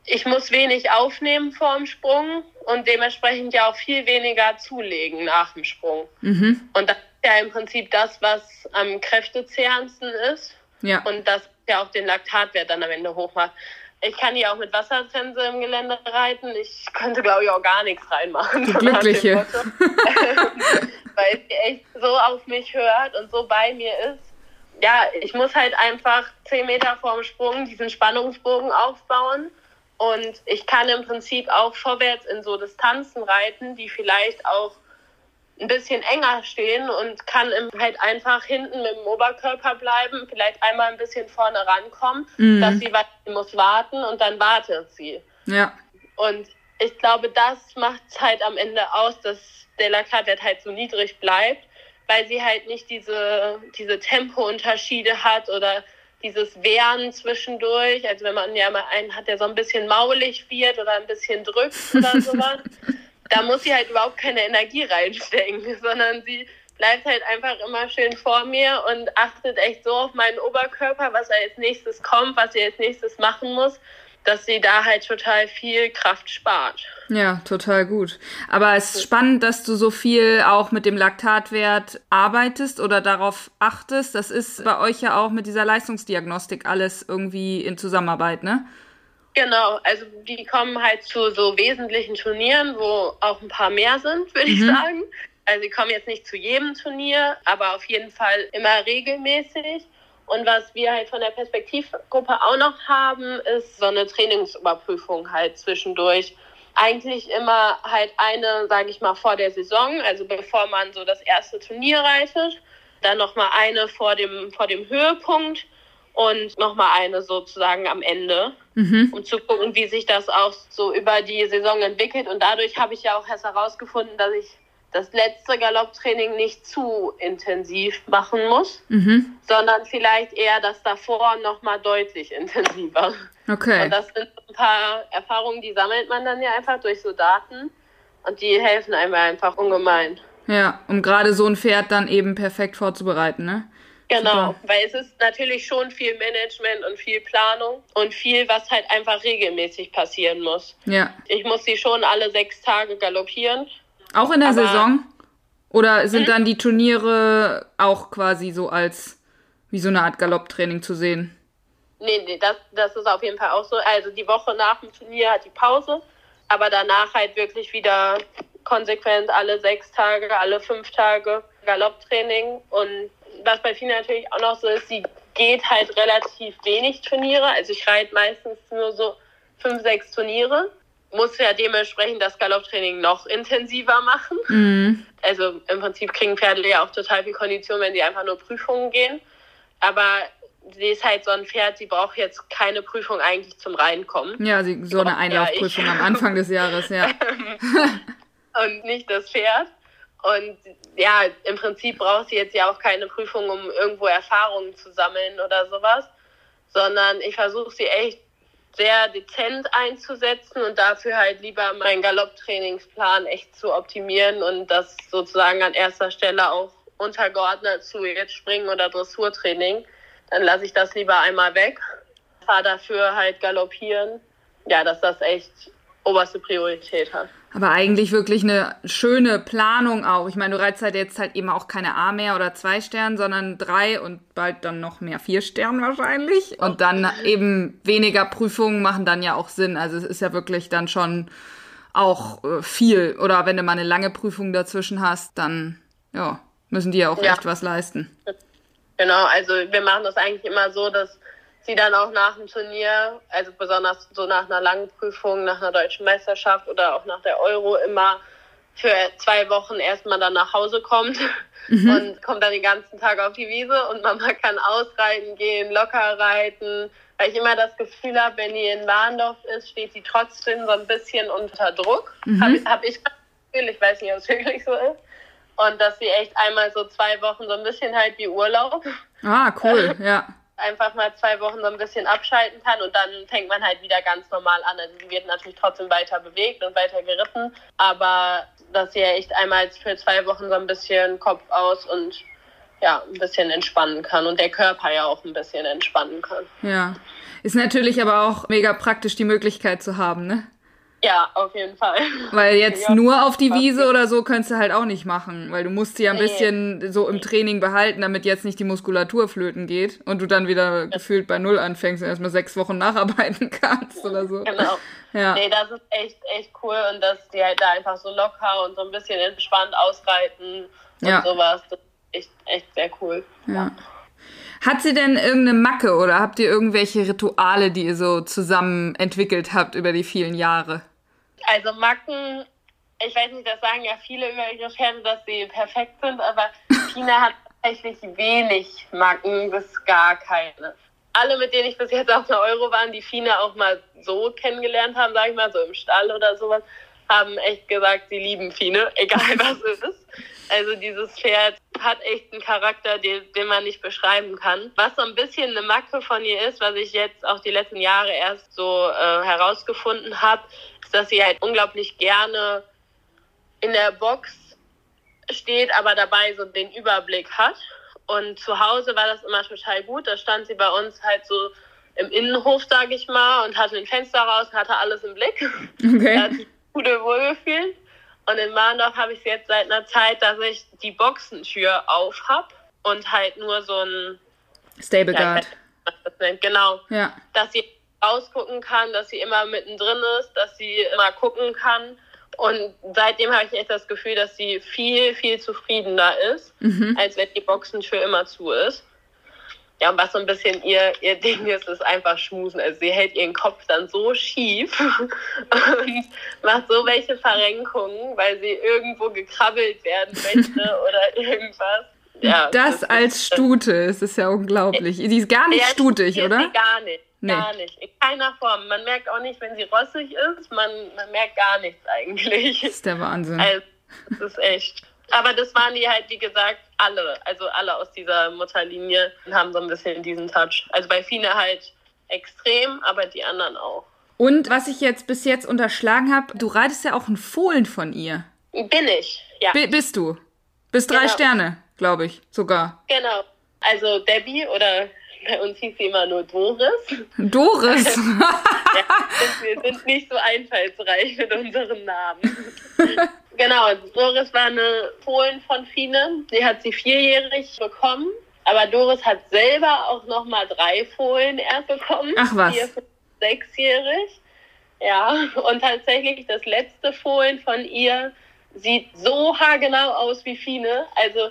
ich muss wenig aufnehmen vor dem Sprung und dementsprechend ja auch viel weniger zulegen nach dem Sprung. Mhm. Und das ist ja im Prinzip das, was am kräftezehrendsten ist. Ja. Und das ja auch den Laktatwert dann am Ende hochmacht. Ich kann hier auch mit Wassertrense im Gelände reiten. Ich könnte, glaube ich, auch gar nichts reinmachen. Die Glückliche. Weil sie echt so auf mich hört und so bei mir ist. Ja, ich muss halt einfach zehn Meter vorm Sprung diesen Spannungsbogen aufbauen. Und ich kann im Prinzip auch vorwärts in so Distanzen reiten, die vielleicht auch ein bisschen enger stehen und kann halt einfach hinten mit dem Oberkörper bleiben, vielleicht einmal ein bisschen vorne rankommen, mhm. dass sie muss warten und dann wartet sie. Ja. Und ich glaube, das macht es halt am Ende aus, dass der Laktatwert halt so niedrig bleibt, weil sie halt nicht diese, diese Tempounterschiede hat oder dieses Wehren zwischendurch. Also wenn man ja mal einen hat, der so ein bisschen maulig wird oder ein bisschen drückt oder sowas. da muss sie halt überhaupt keine Energie reinstecken, sondern sie bleibt halt einfach immer schön vor mir und achtet echt so auf meinen Oberkörper, was er als nächstes kommt, was sie als nächstes machen muss, dass sie da halt total viel Kraft spart. Ja, total gut. Aber es ist spannend, dass du so viel auch mit dem Laktatwert arbeitest oder darauf achtest. Das ist bei euch ja auch mit dieser Leistungsdiagnostik alles irgendwie in Zusammenarbeit, ne? Genau, also die kommen halt zu so wesentlichen Turnieren, wo auch ein paar mehr sind, würde mhm. ich sagen. Also sie kommen jetzt nicht zu jedem Turnier, aber auf jeden Fall immer regelmäßig. Und was wir halt von der Perspektivgruppe auch noch haben, ist so eine Trainingsüberprüfung halt zwischendurch. Eigentlich immer halt eine, sage ich mal, vor der Saison, also bevor man so das erste Turnier reitet. Dann nochmal eine vor dem, vor dem Höhepunkt und nochmal eine sozusagen am Ende, mhm. um zu gucken, wie sich das auch so über die Saison entwickelt. Und dadurch habe ich ja auch erst herausgefunden, dass ich das letzte Galopptraining nicht zu intensiv machen muss, mhm. sondern vielleicht eher das davor nochmal deutlich intensiver. Okay. Und das sind ein paar Erfahrungen, die sammelt man dann ja einfach durch so Daten und die helfen einem einfach ungemein. Ja, um gerade so ein Pferd dann eben perfekt vorzubereiten, ne? Genau, Super. weil es ist natürlich schon viel Management und viel Planung und viel, was halt einfach regelmäßig passieren muss. Ja. Ich muss sie schon alle sechs Tage galoppieren. Auch in der Saison? Oder sind dann die Turniere auch quasi so als wie so eine Art Galopptraining zu sehen? Nee, nee, das, das ist auf jeden Fall auch so. Also die Woche nach dem Turnier hat die Pause, aber danach halt wirklich wieder konsequent alle sechs Tage, alle fünf Tage Galopptraining und was bei vielen natürlich auch noch so ist, sie geht halt relativ wenig Turniere. Also ich reite meistens nur so fünf, sechs Turniere. Muss ja dementsprechend das Galopptraining noch intensiver machen. Mhm. Also im Prinzip kriegen Pferde ja auch total viel Kondition, wenn sie einfach nur Prüfungen gehen. Aber sie ist halt so ein Pferd, sie braucht jetzt keine Prüfung eigentlich zum Reinkommen. Ja, sie, so eine Einlaufprüfung ja, am Anfang des Jahres, ja. Und nicht das Pferd. Und ja, im Prinzip braucht sie jetzt ja auch keine Prüfung, um irgendwo Erfahrungen zu sammeln oder sowas, sondern ich versuche sie echt sehr dezent einzusetzen und dafür halt lieber meinen Galopptrainingsplan echt zu optimieren und das sozusagen an erster Stelle auch untergeordnet zu jetzt Springen oder Dressurtraining. Dann lasse ich das lieber einmal weg, fahre dafür halt galoppieren. Ja, dass das echt oberste Priorität hat. Aber eigentlich wirklich eine schöne Planung auch. Ich meine, du reizt halt jetzt halt eben auch keine A mehr oder zwei Sterne, sondern drei und bald dann noch mehr vier Sterne wahrscheinlich. Und dann eben weniger Prüfungen machen dann ja auch Sinn. Also es ist ja wirklich dann schon auch äh, viel. Oder wenn du mal eine lange Prüfung dazwischen hast, dann ja, müssen die ja auch ja. echt was leisten. Genau, also wir machen das eigentlich immer so, dass sie dann auch nach dem Turnier, also besonders so nach einer langen Prüfung, nach einer deutschen Meisterschaft oder auch nach der Euro immer für zwei Wochen erstmal dann nach Hause kommt mhm. und kommt dann den ganzen Tag auf die Wiese und Mama kann ausreiten gehen, locker reiten, weil ich immer das Gefühl habe, wenn die in Warndorf ist, steht sie trotzdem so ein bisschen unter Druck. Mhm. Habe hab ich das Gefühl, ich weiß nicht, ob es wirklich so ist. Und dass sie echt einmal so zwei Wochen so ein bisschen halt wie Urlaub. Ah, cool, ja einfach mal zwei Wochen so ein bisschen abschalten kann und dann fängt man halt wieder ganz normal an. Also sie wird natürlich trotzdem weiter bewegt und weiter geritten, aber dass sie ja echt einmal für zwei Wochen so ein bisschen Kopf aus und ja, ein bisschen entspannen kann und der Körper ja auch ein bisschen entspannen kann. Ja. Ist natürlich aber auch mega praktisch, die Möglichkeit zu haben, ne? Ja, auf jeden Fall. Weil jetzt ja, nur auf die Wiese oder so könntest du halt auch nicht machen, weil du musst sie ja ein nee. bisschen so im Training behalten, damit jetzt nicht die Muskulatur flöten geht und du dann wieder ja. gefühlt bei Null anfängst und erstmal sechs Wochen nacharbeiten kannst oder so. Genau. Ja. Nee, das ist echt, echt cool und dass die halt da einfach so locker und so ein bisschen entspannt ausreiten und ja. sowas. Das ist echt, echt sehr cool. Ja. Hat sie denn irgendeine Macke oder habt ihr irgendwelche Rituale, die ihr so zusammen entwickelt habt über die vielen Jahre? Also Macken, ich weiß nicht, das sagen ja viele über ihre Pferde, dass sie perfekt sind, aber Tina hat tatsächlich wenig Macken, bis gar keine. Alle, mit denen ich bis jetzt auf der Euro waren, die Fine auch mal so kennengelernt haben, sage ich mal, so im Stall oder sowas, haben echt gesagt, sie lieben Fine, egal was es ist. Also dieses Pferd hat echt einen Charakter, den, den man nicht beschreiben kann. Was so ein bisschen eine Macke von ihr ist, was ich jetzt auch die letzten Jahre erst so äh, herausgefunden habe, dass sie halt unglaublich gerne in der Box steht, aber dabei so den Überblick hat. Und zu Hause war das immer total gut. Da stand sie bei uns halt so im Innenhof, sage ich mal, und hatte ein Fenster raus, hatte alles im Blick. Okay. Da hat sich gute Wohlgefühl. Und in Mahndorf habe ich es jetzt seit einer Zeit, dass ich die Boxentür auf habe und halt nur so ein Stable Guard. Ja, genau. Ja. Dass sie rausgucken kann, dass sie immer mittendrin ist, dass sie immer gucken kann. Und seitdem habe ich echt das Gefühl, dass sie viel, viel zufriedener ist, mhm. als wenn die Boxentür immer zu ist. Ja, und was so ein bisschen ihr, ihr Ding ist, ist einfach schmusen. Also sie hält ihren Kopf dann so schief und macht so welche Verrenkungen, weil sie irgendwo gekrabbelt werden möchte oder irgendwas. Ja, das, das als Stute, es ist ja unglaublich. Sie ist gar nicht ja, stutig, oder? Gar nicht. Nee. Gar nicht. In keiner Form. Man merkt auch nicht, wenn sie rossig ist. Man, man merkt gar nichts eigentlich. Das ist der Wahnsinn. Also, das ist echt. Aber das waren die halt, wie gesagt, alle. Also alle aus dieser Mutterlinie haben so ein bisschen diesen Touch. Also bei Fine halt extrem, aber die anderen auch. Und was ich jetzt bis jetzt unterschlagen habe, du reitest ja auch einen Fohlen von ihr. Bin ich, ja. B bist du. Bis drei genau. Sterne, glaube ich, sogar. Genau. Also Debbie oder bei uns hieß sie immer nur Doris. Doris? ja, wir sind nicht so einfallsreich mit unseren Namen. genau, Doris war eine Fohlen von Fine. Die hat sie vierjährig bekommen. Aber Doris hat selber auch noch mal drei Fohlen erst bekommen. Ach was. Vier, fünf, sechsjährig. Ja, und tatsächlich das letzte Fohlen von ihr sieht so haargenau aus wie Fine. Also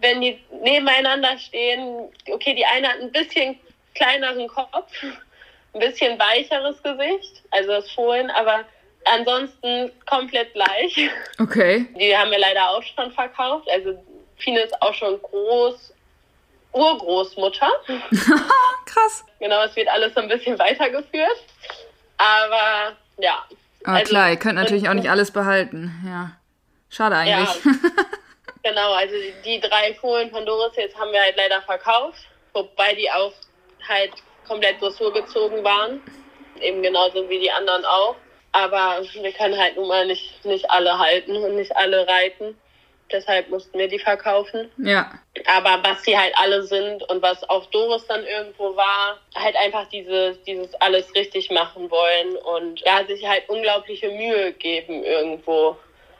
wenn die nebeneinander stehen, okay, die eine hat ein bisschen kleineren Kopf, ein bisschen weicheres Gesicht, also das Fohlen, aber ansonsten komplett gleich. Okay. Die haben wir leider auch schon verkauft. Also Fine ist auch schon groß, Urgroßmutter. Krass. Genau, es wird alles so ein bisschen weitergeführt. Aber ja. Aber also, klar, ihr könnt natürlich auch nicht alles behalten. Ja. Schade eigentlich. Ja. Genau, also die drei Fohlen von Doris jetzt haben wir halt leider verkauft, wobei die auch halt komplett Dressur gezogen waren. Eben genauso wie die anderen auch. Aber wir können halt nun mal nicht, nicht alle halten und nicht alle reiten. Deshalb mussten wir die verkaufen. Ja. Aber was sie halt alle sind und was auch Doris dann irgendwo war, halt einfach dieses, dieses alles richtig machen wollen und ja, sich halt unglaubliche Mühe geben irgendwo.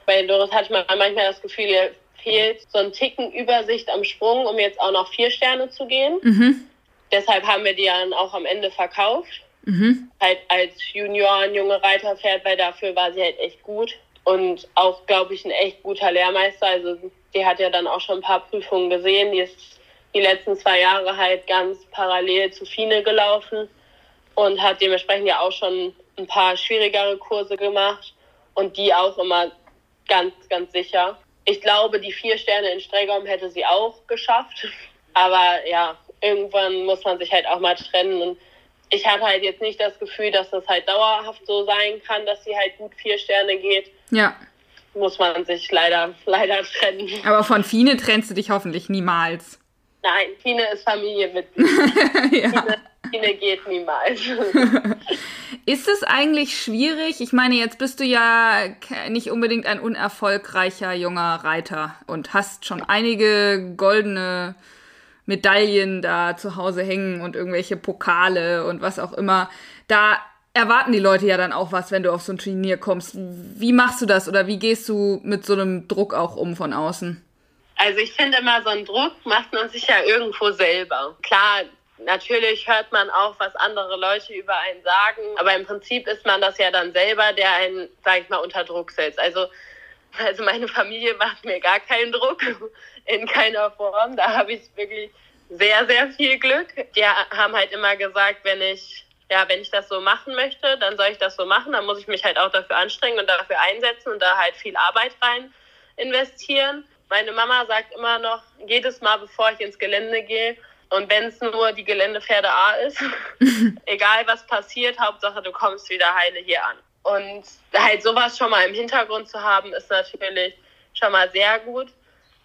Bei Doris hatte man manchmal das Gefühl, ihr fehlt so ein Ticken Übersicht am Sprung, um jetzt auch noch vier Sterne zu gehen. Mhm. Deshalb haben wir die dann auch am Ende verkauft. Mhm. Halt als Junior ein junge Reiterpferd, weil dafür war sie halt echt gut. Und auch, glaube ich, ein echt guter Lehrmeister. Also die hat ja dann auch schon ein paar Prüfungen gesehen. Die ist die letzten zwei Jahre halt ganz parallel zu Fine gelaufen und hat dementsprechend ja auch schon ein paar schwierigere Kurse gemacht und die auch immer ganz, ganz sicher. Ich glaube, die vier Sterne in Stregom hätte sie auch geschafft. Aber ja, irgendwann muss man sich halt auch mal trennen. Und ich hatte halt jetzt nicht das Gefühl, dass das halt dauerhaft so sein kann, dass sie halt gut vier Sterne geht. Ja. Muss man sich leider, leider trennen. Aber von Fine trennst du dich hoffentlich niemals. Nein, Fine ist Familienmitglied. ja. Fine, Fine geht niemals. Ist es eigentlich schwierig? Ich meine, jetzt bist du ja nicht unbedingt ein unerfolgreicher junger Reiter und hast schon einige goldene Medaillen da zu Hause hängen und irgendwelche Pokale und was auch immer. Da erwarten die Leute ja dann auch was, wenn du auf so ein Turnier kommst. Wie machst du das oder wie gehst du mit so einem Druck auch um von außen? Also ich finde immer, so einen Druck macht man sich ja irgendwo selber. Klar, natürlich hört man auch, was andere Leute über einen sagen, aber im Prinzip ist man das ja dann selber, der einen, sag ich mal, unter Druck setzt. Also, also meine Familie macht mir gar keinen Druck in keiner Form. Da habe ich wirklich sehr, sehr viel Glück. Die haben halt immer gesagt, wenn ich ja, wenn ich das so machen möchte, dann soll ich das so machen. Dann muss ich mich halt auch dafür anstrengen und dafür einsetzen und da halt viel Arbeit rein investieren. Meine Mama sagt immer noch, jedes Mal, bevor ich ins Gelände gehe, und wenn es nur die Geländepferde A ist, egal was passiert, Hauptsache du kommst wieder heile hier an. Und halt sowas schon mal im Hintergrund zu haben, ist natürlich schon mal sehr gut.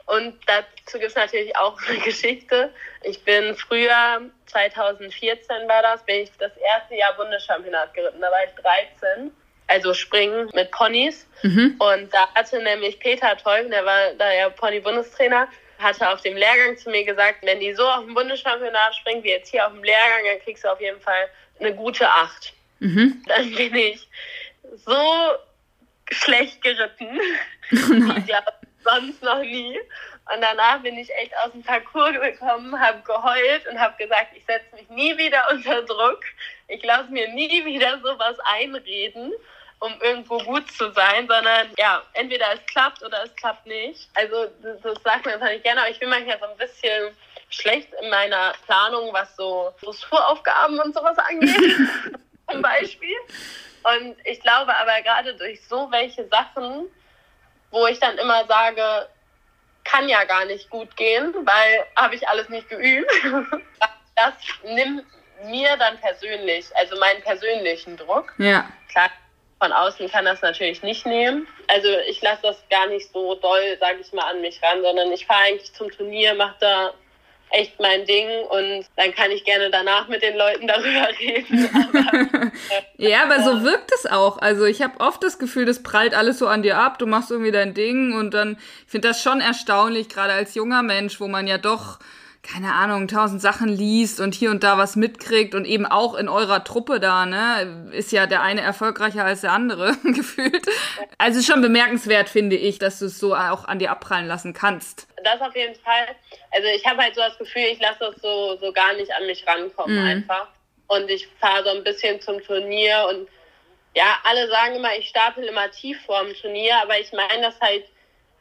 Und dazu gibt es natürlich auch eine Geschichte. Ich bin früher, 2014 war das, bin ich das erste Jahr Bundeschampionat geritten. Da war ich 13. Also springen mit Ponys. Mhm. Und da hatte nämlich Peter Teufel, der war da ja Pony-Bundestrainer, hatte auf dem Lehrgang zu mir gesagt, wenn die so auf dem Bundeschampionat springen wie jetzt hier auf dem Lehrgang, dann kriegst du auf jeden Fall eine gute Acht. Mhm. Dann bin ich so schlecht geritten, wie ja sonst noch nie. Und danach bin ich echt aus dem Parcours gekommen, habe geheult und habe gesagt, ich setze mich nie wieder unter Druck. Ich lasse mir nie wieder sowas einreden, um irgendwo gut zu sein, sondern ja, entweder es klappt oder es klappt nicht. Also das, das sagt man natürlich gerne, aber ich bin manchmal so ein bisschen schlecht in meiner Planung, was so Dressuraufgaben und sowas angeht, zum Beispiel. Und ich glaube aber gerade durch so welche Sachen, wo ich dann immer sage, kann ja gar nicht gut gehen, weil habe ich alles nicht geübt. Das nimmt mir dann persönlich, also meinen persönlichen Druck. Ja. Klar, von außen kann das natürlich nicht nehmen. Also ich lasse das gar nicht so doll, sage ich mal, an mich ran, sondern ich fahre eigentlich zum Turnier, mache da echt mein Ding und dann kann ich gerne danach mit den Leuten darüber reden. Aber, Ja, aber so wirkt es auch. Also ich habe oft das Gefühl, das prallt alles so an dir ab, du machst irgendwie dein Ding und dann, ich finde das schon erstaunlich, gerade als junger Mensch, wo man ja doch, keine Ahnung, tausend Sachen liest und hier und da was mitkriegt und eben auch in eurer Truppe da, ne, ist ja der eine erfolgreicher als der andere, gefühlt. Also schon bemerkenswert, finde ich, dass du es so auch an dir abprallen lassen kannst. das auf jeden Fall. Also ich habe halt so das Gefühl, ich lasse das so, so gar nicht an mich rankommen Mhm. einfach. Und ich fahre so ein bisschen zum Turnier und ja, alle sagen immer, ich stapel immer tief vor dem Turnier, aber ich meine das halt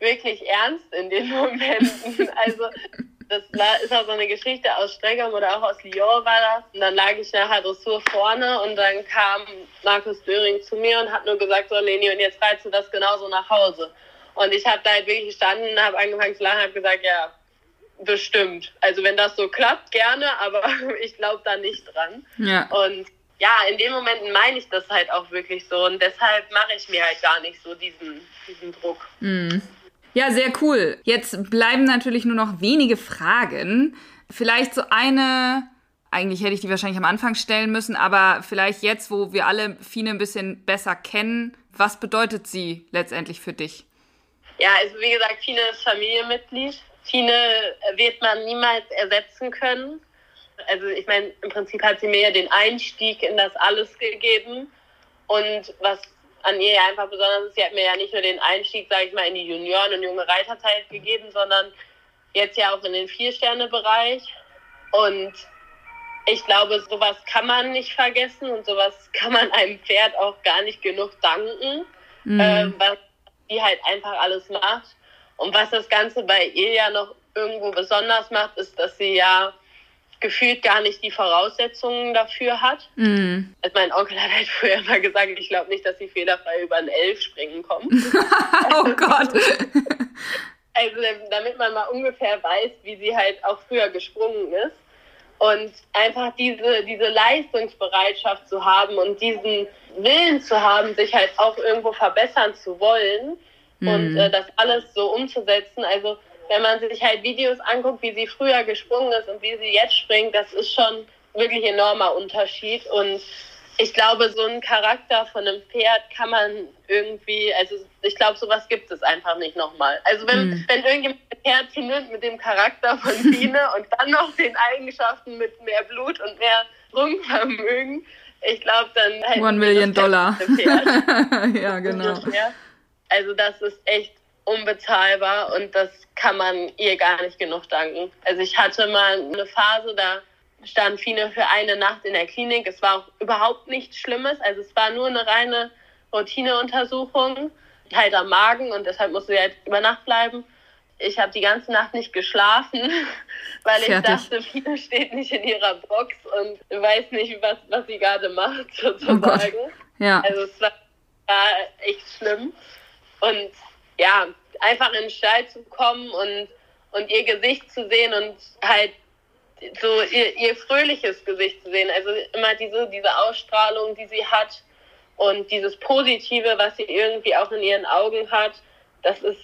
wirklich ernst in den Momenten. Also das war, ist auch so eine Geschichte aus Streckern oder auch aus Lyon war das. Und dann lag ich nachher Dressur vorne und dann kam Markus Döring zu mir und hat nur gesagt, so Leni, und jetzt reizt du das genauso nach Hause. Und ich habe da halt wirklich gestanden, habe angefangen zu lachen, habe gesagt, ja, bestimmt. Also wenn das so klappt, gerne, aber ich glaube da nicht dran. Ja. Und ja, in den Momenten meine ich das halt auch wirklich so und deshalb mache ich mir halt gar nicht so diesen, diesen Druck. Ja, sehr cool. Jetzt bleiben natürlich nur noch wenige Fragen. Vielleicht so eine eigentlich hätte ich die wahrscheinlich am Anfang stellen müssen, aber vielleicht jetzt, wo wir alle Fine ein bisschen besser kennen, was bedeutet sie letztendlich für dich? Ja, also wie gesagt, Fine ist Familienmitglied. Fine wird man niemals ersetzen können. Also ich meine, im Prinzip hat sie mir ja den Einstieg in das alles gegeben. Und was an ihr ja einfach besonders ist, sie hat mir ja nicht nur den Einstieg, sage ich mal, in die Junioren- und junge Reiterzeit gegeben, sondern jetzt ja auch in den Vier-Sterne-Bereich. Und ich glaube, sowas kann man nicht vergessen und sowas kann man einem Pferd auch gar nicht genug danken, mhm. ähm, was die halt einfach alles macht. Und was das Ganze bei ihr ja noch irgendwo besonders macht, ist, dass sie ja gefühlt gar nicht die Voraussetzungen dafür hat. Mhm. Also mein Onkel hat halt früher immer gesagt, ich glaube nicht, dass sie fehlerfrei über ein Elf springen kommt. oh Gott. Also damit man mal ungefähr weiß, wie sie halt auch früher gesprungen ist. Und einfach diese, diese Leistungsbereitschaft zu haben und diesen Willen zu haben, sich halt auch irgendwo verbessern zu wollen mhm. und äh, das alles so umzusetzen. Also wenn man sich halt Videos anguckt, wie sie früher gesprungen ist und wie sie jetzt springt, das ist schon wirklich enormer Unterschied. Und ich glaube, so einen Charakter von einem Pferd kann man irgendwie, also ich glaube, sowas gibt es einfach nicht nochmal. Also wenn, mhm. wenn irgendjemand ein Pferd findet mit dem Charakter von Biene und dann noch den Eigenschaften mit mehr Blut und mehr Sprungvermögen, ich glaube, dann halt One Million Dollar. ja, genau. Also das ist echt unbezahlbar und das kann man ihr gar nicht genug danken. Also ich hatte mal eine Phase, da stand Fine für eine Nacht in der Klinik. Es war auch überhaupt nichts Schlimmes. Also es war nur eine reine Routineuntersuchung, halt am Magen und deshalb musste sie halt über Nacht bleiben. Ich habe die ganze Nacht nicht geschlafen, weil ich dachte, Fine steht nicht in ihrer Box und weiß nicht, was, was sie gerade macht, sozusagen. Oh ja. Also es war, war echt schlimm. Und ja, einfach in den Stall zu kommen und, und ihr Gesicht zu sehen und halt so ihr, ihr fröhliches Gesicht zu sehen. Also immer diese, diese Ausstrahlung, die sie hat und dieses Positive, was sie irgendwie auch in ihren Augen hat, das ist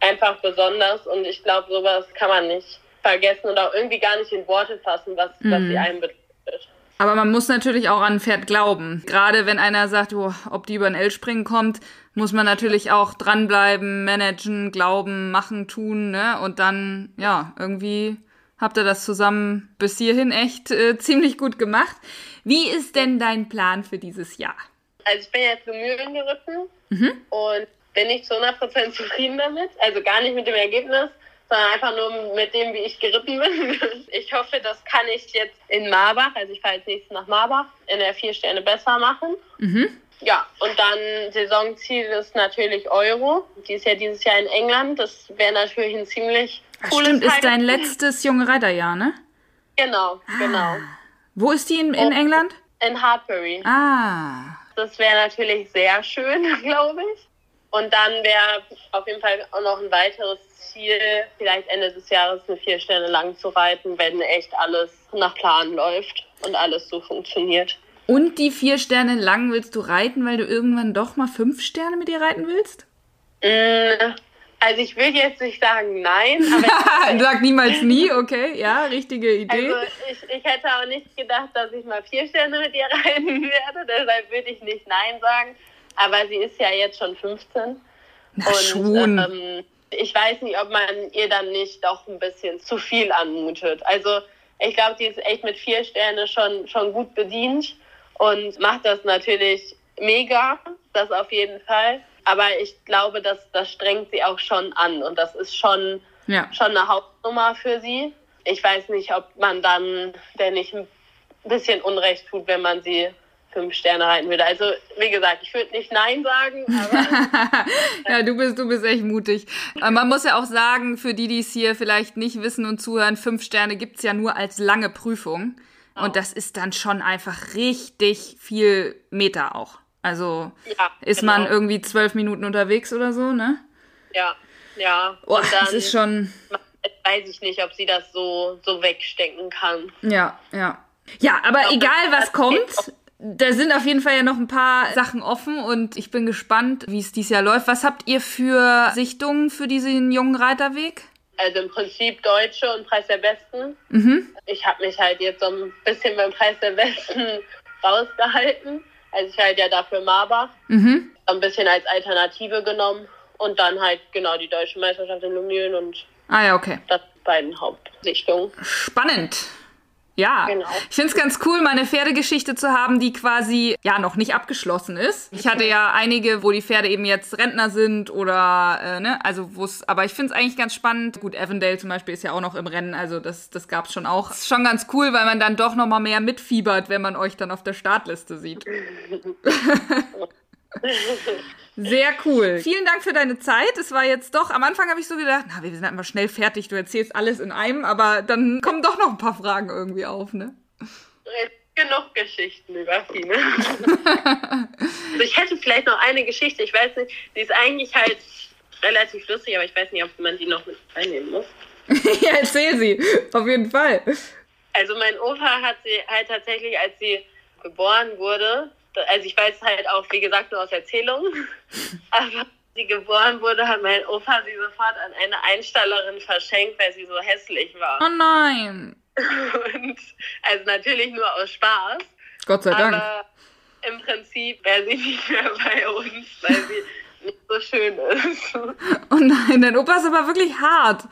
einfach besonders und ich glaube, sowas kann man nicht vergessen auch irgendwie gar nicht in Worte fassen, was, mhm. was sie einem bedeutet. Aber man muss natürlich auch an ein Pferd glauben. Gerade wenn einer sagt, oh, ob die über ein L springen kommt, muss man natürlich auch dranbleiben, managen, glauben, machen, tun, ne? Und dann, ja, irgendwie habt ihr das zusammen bis hierhin echt äh, ziemlich gut gemacht. Wie ist denn dein Plan für dieses Jahr? Also ich bin jetzt Mühlen geritten mhm. und bin nicht zu 100% zufrieden damit. Also gar nicht mit dem Ergebnis, sondern einfach nur mit dem, wie ich geritten bin. Ich hoffe, das kann ich jetzt in Marbach, also ich fahre als nächstes nach Marbach, in der vier Sterne besser machen. Mhm. Ja, und dann Saisonziel ist natürlich Euro. Die ist ja dieses Jahr in England. Das wäre natürlich ein ziemlich cooles Stimmt, ist dein letztes junge Reiterjahr, ne? Genau, ah. genau. Wo ist die in, in England? In Hartbury. Ah. Das wäre natürlich sehr schön, glaube ich. Und dann wäre auf jeden Fall auch noch ein weiteres Ziel, vielleicht Ende des Jahres eine vier Sterne lang zu reiten, wenn echt alles nach Plan läuft und alles so funktioniert. Und die vier Sterne lang willst du reiten, weil du irgendwann doch mal fünf Sterne mit ihr reiten willst? Mm, also ich will jetzt nicht sagen nein, aber sag niemals nie, okay, ja, richtige Idee. Also ich, ich hätte auch nicht gedacht, dass ich mal vier Sterne mit ihr reiten werde, deshalb würde ich nicht nein sagen. Aber sie ist ja jetzt schon 15. Na und, schon. Ähm, ich weiß nicht, ob man ihr dann nicht doch ein bisschen zu viel anmutet. Also ich glaube, die ist echt mit vier Sterne schon, schon gut bedient und macht das natürlich mega, das auf jeden Fall. Aber ich glaube, dass das strengt sie auch schon an und das ist schon, ja. schon eine Hauptnummer für sie. Ich weiß nicht, ob man dann der nicht ein bisschen Unrecht tut, wenn man sie fünf Sterne reiten würde. Also wie gesagt, ich würde nicht Nein sagen. ja, du bist, du bist echt mutig. Man muss ja auch sagen, für die, die es hier vielleicht nicht wissen und zuhören, fünf Sterne gibt's ja nur als lange Prüfung. Und das ist dann schon einfach richtig viel Meter auch. Also ja, ist genau. man irgendwie zwölf Minuten unterwegs oder so, ne? Ja, ja. Oh, das ist schon. Weiß ich nicht, ob sie das so, so wegstecken kann. Ja, ja. Ja, aber glaub, egal was kommt, da sind auf jeden Fall ja noch ein paar Sachen offen und ich bin gespannt, wie es dieses Jahr läuft. Was habt ihr für Sichtungen für diesen jungen Reiterweg? Also im Prinzip Deutsche und Preis der Besten. Mhm. Ich habe mich halt jetzt so ein bisschen beim Preis der Besten rausgehalten. Also ich halt ja dafür Marbach. Mhm. Ein bisschen als Alternative genommen. Und dann halt genau die deutsche Meisterschaft in Lumnien und ah, ja, okay. das beiden Hauptsichtungen. Spannend. Ja, genau. ich finde es ganz cool, mal eine Pferdegeschichte zu haben, die quasi ja noch nicht abgeschlossen ist. Ich hatte ja einige, wo die Pferde eben jetzt Rentner sind oder äh, ne, also wo es, aber ich finde es eigentlich ganz spannend. Gut, Avondale zum Beispiel ist ja auch noch im Rennen, also das, das gab es schon auch. Das ist schon ganz cool, weil man dann doch noch mal mehr mitfiebert, wenn man euch dann auf der Startliste sieht. Sehr cool. Vielen Dank für deine Zeit. Es war jetzt doch, am Anfang habe ich so gedacht, na, wir sind einfach schnell fertig, du erzählst alles in einem, aber dann kommen doch noch ein paar Fragen irgendwie auf, ne? Genug Geschichten über Fine. also ich hätte vielleicht noch eine Geschichte, ich weiß nicht, die ist eigentlich halt relativ lustig, aber ich weiß nicht, ob man die noch mit reinnehmen muss. ja, erzähl sie, auf jeden Fall. Also mein Opa hat sie halt tatsächlich, als sie geboren wurde, also ich weiß halt auch, wie gesagt, nur aus Erzählungen, aber als sie geboren wurde, hat mein Opa sie sofort an eine Einstallerin verschenkt, weil sie so hässlich war. Oh nein. Und, also natürlich nur aus Spaß. Gott sei Dank. Aber im Prinzip wäre sie nicht mehr bei uns, weil sie nicht so schön ist. Oh nein, dein Opa ist aber wirklich hart.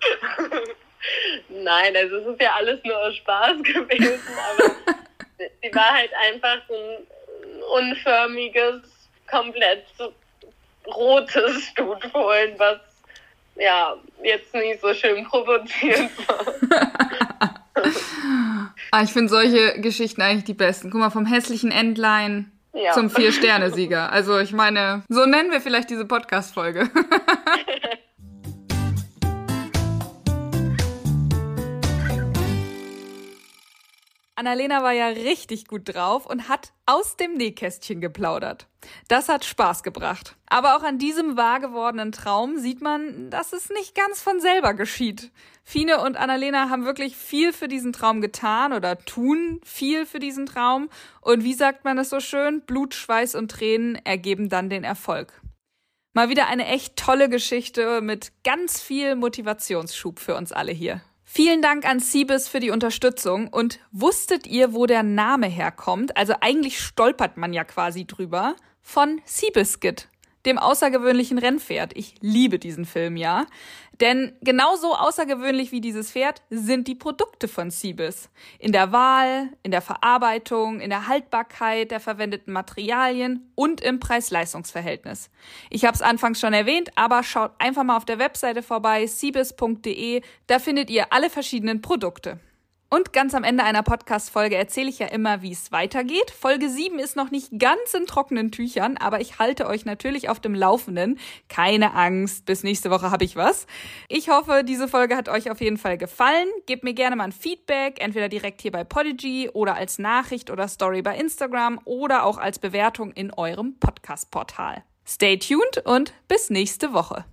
Nein, also es ist ja alles nur aus Spaß gewesen, aber sie war halt einfach so ein unförmiges, komplett rotes Stutfohlen, was ja jetzt nicht so schön provoziert war. ah, ich finde solche Geschichten eigentlich die besten. Guck mal, vom hässlichen Entlein ja. zum Vier-Sterne-Sieger. Also ich meine, so nennen wir vielleicht diese Podcast-Folge. Annalena war ja richtig gut drauf und hat aus dem Nähkästchen geplaudert. Das hat Spaß gebracht. Aber auch an diesem wahr gewordenen Traum sieht man, dass es nicht ganz von selber geschieht. Fine und Annalena haben wirklich viel für diesen Traum getan oder tun viel für diesen Traum. Und wie sagt man es so schön? Blut, Schweiß und Tränen ergeben dann den Erfolg. Mal wieder eine echt tolle Geschichte mit ganz viel Motivationsschub für uns alle hier. Vielen Dank an Siebes für die Unterstützung. Und wusstet ihr, wo der Name herkommt? Also eigentlich stolpert man ja quasi drüber. Von Seabiscuit dem außergewöhnlichen Rennpferd. Ich liebe diesen Film, ja. Denn genauso außergewöhnlich wie dieses Pferd sind die Produkte von Siebes. In der Wahl, in der Verarbeitung, in der Haltbarkeit der verwendeten Materialien und im Preis-Leistungs-Verhältnis. Ich habe es anfangs schon erwähnt, aber schaut einfach mal auf der Webseite vorbei, siebes.de, da findet ihr alle verschiedenen Produkte. Und ganz am Ende einer Podcast-Folge erzähle ich ja immer, wie es weitergeht. Folge 7 ist noch nicht ganz in trockenen Tüchern, aber ich halte euch natürlich auf dem Laufenden. Keine Angst, bis nächste Woche habe ich was. Ich hoffe, diese Folge hat euch auf jeden Fall gefallen. Gebt mir gerne mal ein Feedback, entweder direkt hier bei Podigy oder als Nachricht oder Story bei Instagram oder auch als Bewertung in eurem Podcast-Portal. Stay tuned und bis nächste Woche.